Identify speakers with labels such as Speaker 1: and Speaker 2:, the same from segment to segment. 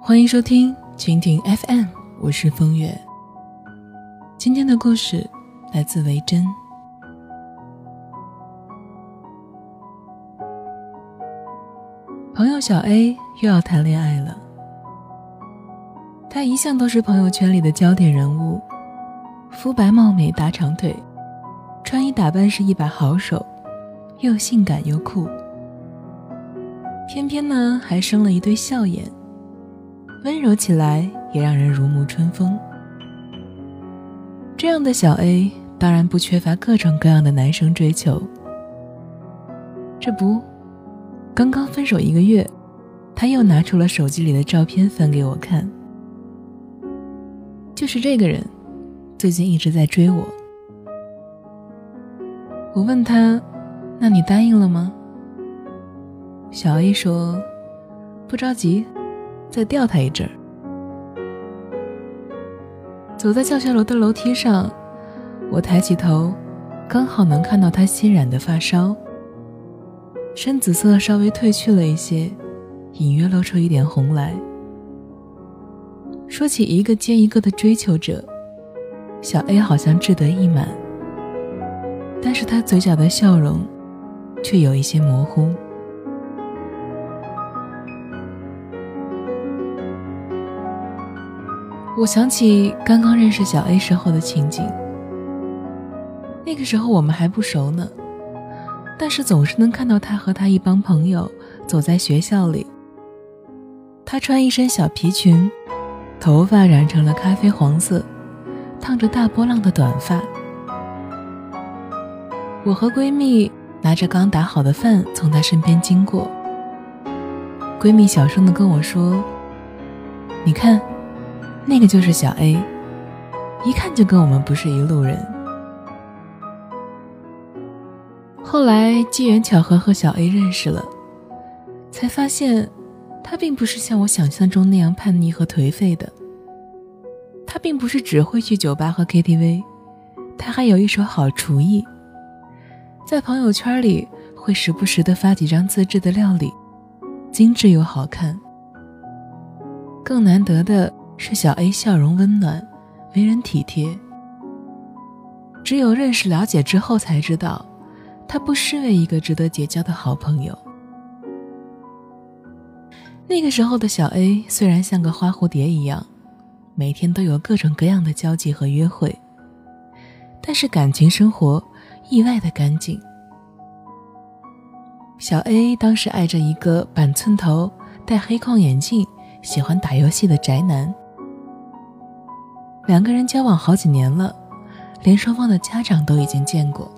Speaker 1: 欢迎收听蜻蜓 FM，我是风月。今天的故事来自维珍。朋友小 A 又要谈恋爱了，他一向都是朋友圈里的焦点人物，肤白貌美大长腿，穿衣打扮是一把好手，又性感又酷，偏偏呢还生了一对笑眼。温柔起来也让人如沐春风。这样的小 A 当然不缺乏各种各样的男生追求。这不，刚刚分手一个月，他又拿出了手机里的照片翻给我看。就是这个人，最近一直在追我。我问他：“那你答应了吗？”小 A 说：“不着急。”再吊他一阵儿。走在教学楼的楼梯上，我抬起头，刚好能看到他新染的发梢，深紫色稍微褪去了一些，隐约露出一点红来。说起一个接一个的追求者，小 A 好像志得意满，但是他嘴角的笑容，却有一些模糊。我想起刚刚认识小 A 时候的情景，那个时候我们还不熟呢，但是总是能看到他和他一帮朋友走在学校里。他穿一身小皮裙，头发染成了咖啡黄色，烫着大波浪的短发。我和闺蜜拿着刚打好的饭从他身边经过，闺蜜小声的跟我说：“你看。”那个就是小 A，一看就跟我们不是一路人。后来机缘巧合和小 A 认识了，才发现他并不是像我想象中那样叛逆和颓废的。他并不是只会去酒吧和 KTV，他还有一手好厨艺，在朋友圈里会时不时的发几张自制的料理，精致又好看。更难得的。是小 A 笑容温暖，为人体贴。只有认识了解之后才知道，他不失为一个值得结交的好朋友。那个时候的小 A 虽然像个花蝴蝶一样，每天都有各种各样的交际和约会，但是感情生活意外的干净。小 A 当时爱着一个板寸头、戴黑框眼镜、喜欢打游戏的宅男。两个人交往好几年了，连双方的家长都已经见过，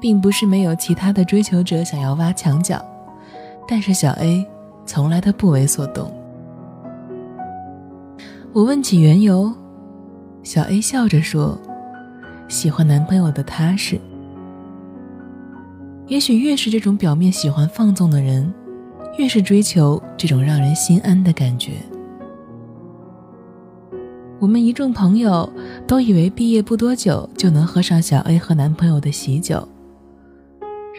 Speaker 1: 并不是没有其他的追求者想要挖墙脚，但是小 A 从来都不为所动。我问起缘由，小 A 笑着说：“喜欢男朋友的踏实。也许越是这种表面喜欢放纵的人，越是追求这种让人心安的感觉。”我们一众朋友都以为毕业不多久就能喝上小 A 和男朋友的喜酒，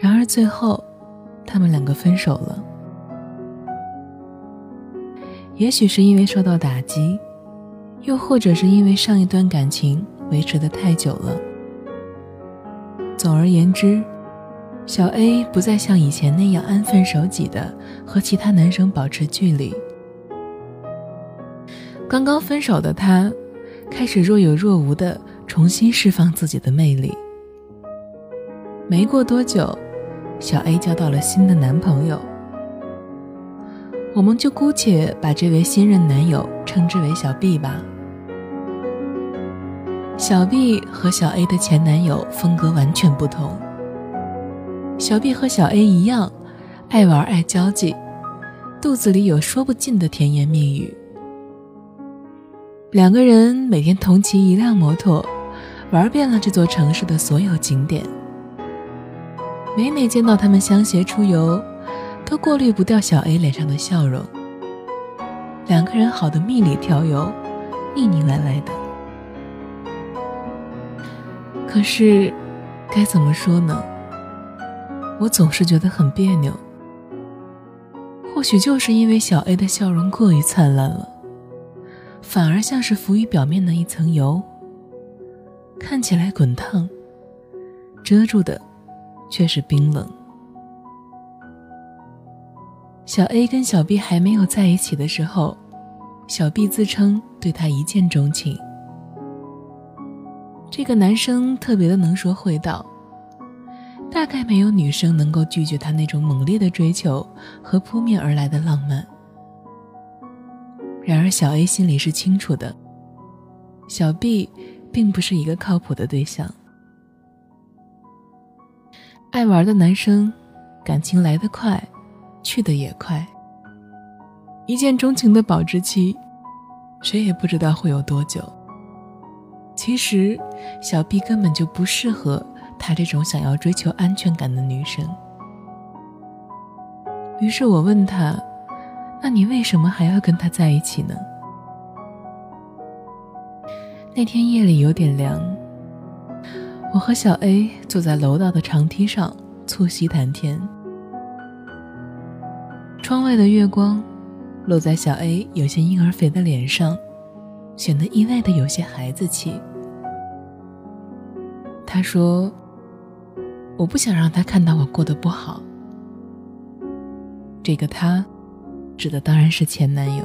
Speaker 1: 然而最后，他们两个分手了。也许是因为受到打击，又或者是因为上一段感情维持的太久了。总而言之，小 A 不再像以前那样安分守己的和其他男生保持距离。刚刚分手的他，开始若有若无的重新释放自己的魅力。没过多久，小 A 交到了新的男朋友，我们就姑且把这位新任男友称之为小 B 吧。小 B 和小 A 的前男友风格完全不同。小 B 和小 A 一样，爱玩爱交际，肚子里有说不尽的甜言蜜语。两个人每天同骑一辆摩托，玩遍了这座城市的所有景点。每每见到他们相携出游，都过滤不掉小 A 脸上的笑容。两个人好的蜜里调油，腻腻歪歪的。可是，该怎么说呢？我总是觉得很别扭，或许就是因为小 A 的笑容过于灿烂了，反而像是浮于表面的一层油，看起来滚烫，遮住的却是冰冷。小 A 跟小 B 还没有在一起的时候，小 B 自称对他一见钟情。这个男生特别的能说会道。大概没有女生能够拒绝他那种猛烈的追求和扑面而来的浪漫。然而，小 A 心里是清楚的，小 B 并不是一个靠谱的对象。爱玩的男生，感情来得快，去得也快。一见钟情的保质期，谁也不知道会有多久。其实，小 B 根本就不适合。他这种想要追求安全感的女生，于是我问他：“那你为什么还要跟他在一起呢？”那天夜里有点凉，我和小 A 坐在楼道的长梯上促膝谈天，窗外的月光落在小 A 有些婴儿肥的脸上，显得意外的有些孩子气。他说。我不想让他看到我过得不好。这个他，指的当然是前男友。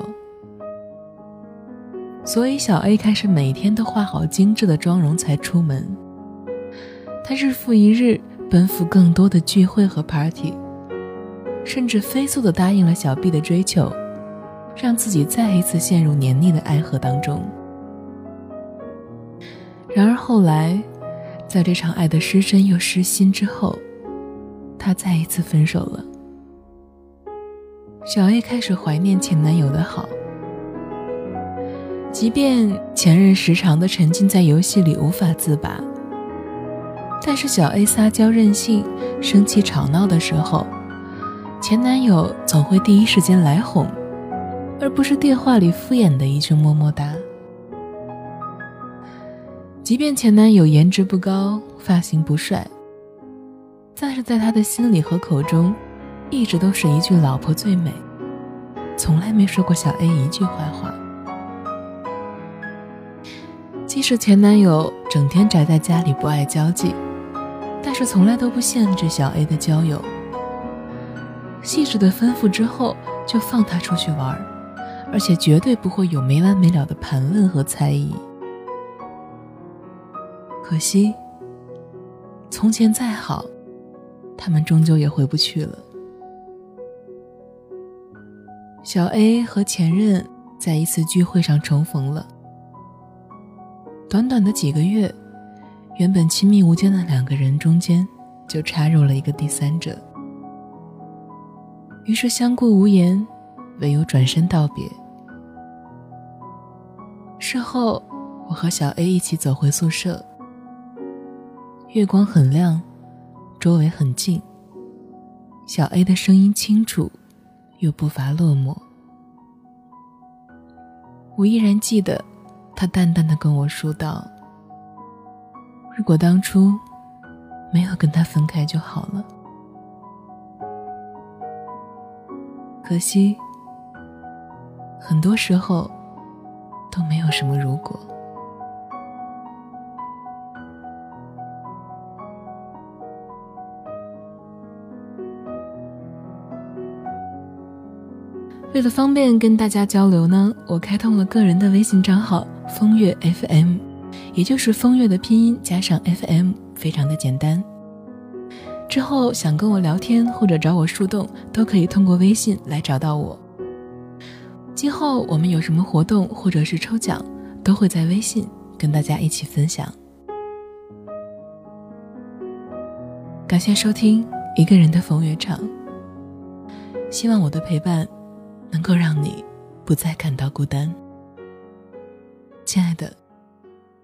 Speaker 1: 所以小 A 开始每天都化好精致的妆容才出门。他日复一日奔赴更多的聚会和 party，甚至飞速的答应了小 B 的追求，让自己再一次陷入黏腻的爱河当中。然而后来。在这场爱的失真又失心之后，他再一次分手了。小 A 开始怀念前男友的好，即便前任时常的沉浸在游戏里无法自拔，但是小 A 撒娇任性、生气吵闹的时候，前男友总会第一时间来哄，而不是电话里敷衍的一句么么哒。即便前男友颜值不高，发型不帅，但是在他的心里和口中，一直都是一句“老婆最美”，从来没说过小 A 一句坏话。即使前男友整天宅在家里不爱交际，但是从来都不限制小 A 的交友，细致的吩咐之后就放他出去玩，而且绝对不会有没完没了的盘问和猜疑。可惜，从前再好，他们终究也回不去了。小 A 和前任在一次聚会上重逢了。短短的几个月，原本亲密无间的两个人中间，就插入了一个第三者。于是相顾无言，唯有转身道别。事后，我和小 A 一起走回宿舍。月光很亮，周围很静。小 A 的声音清楚，又不乏落寞。我依然记得，他淡淡的跟我说道：“如果当初没有跟他分开就好了。”可惜，很多时候都没有什么如果。为了方便跟大家交流呢，我开通了个人的微信账号“风月 FM”，也就是“风月”的拼音加上 FM，非常的简单。之后想跟我聊天或者找我树洞，都可以通过微信来找到我。今后我们有什么活动或者是抽奖，都会在微信跟大家一起分享。感谢收听一个人的风月场，希望我的陪伴。能够让你不再感到孤单，亲爱的，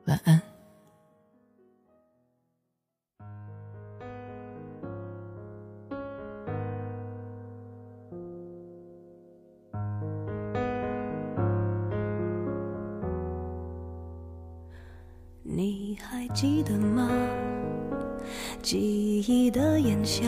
Speaker 1: 晚安。
Speaker 2: 你还记得吗？记忆的炎夏。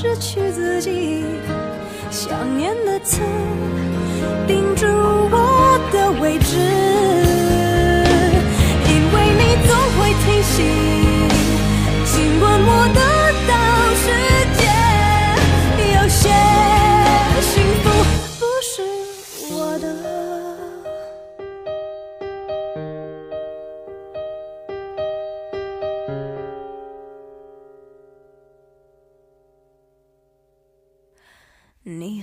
Speaker 2: 失去自己。想念的刺钉住我的位置，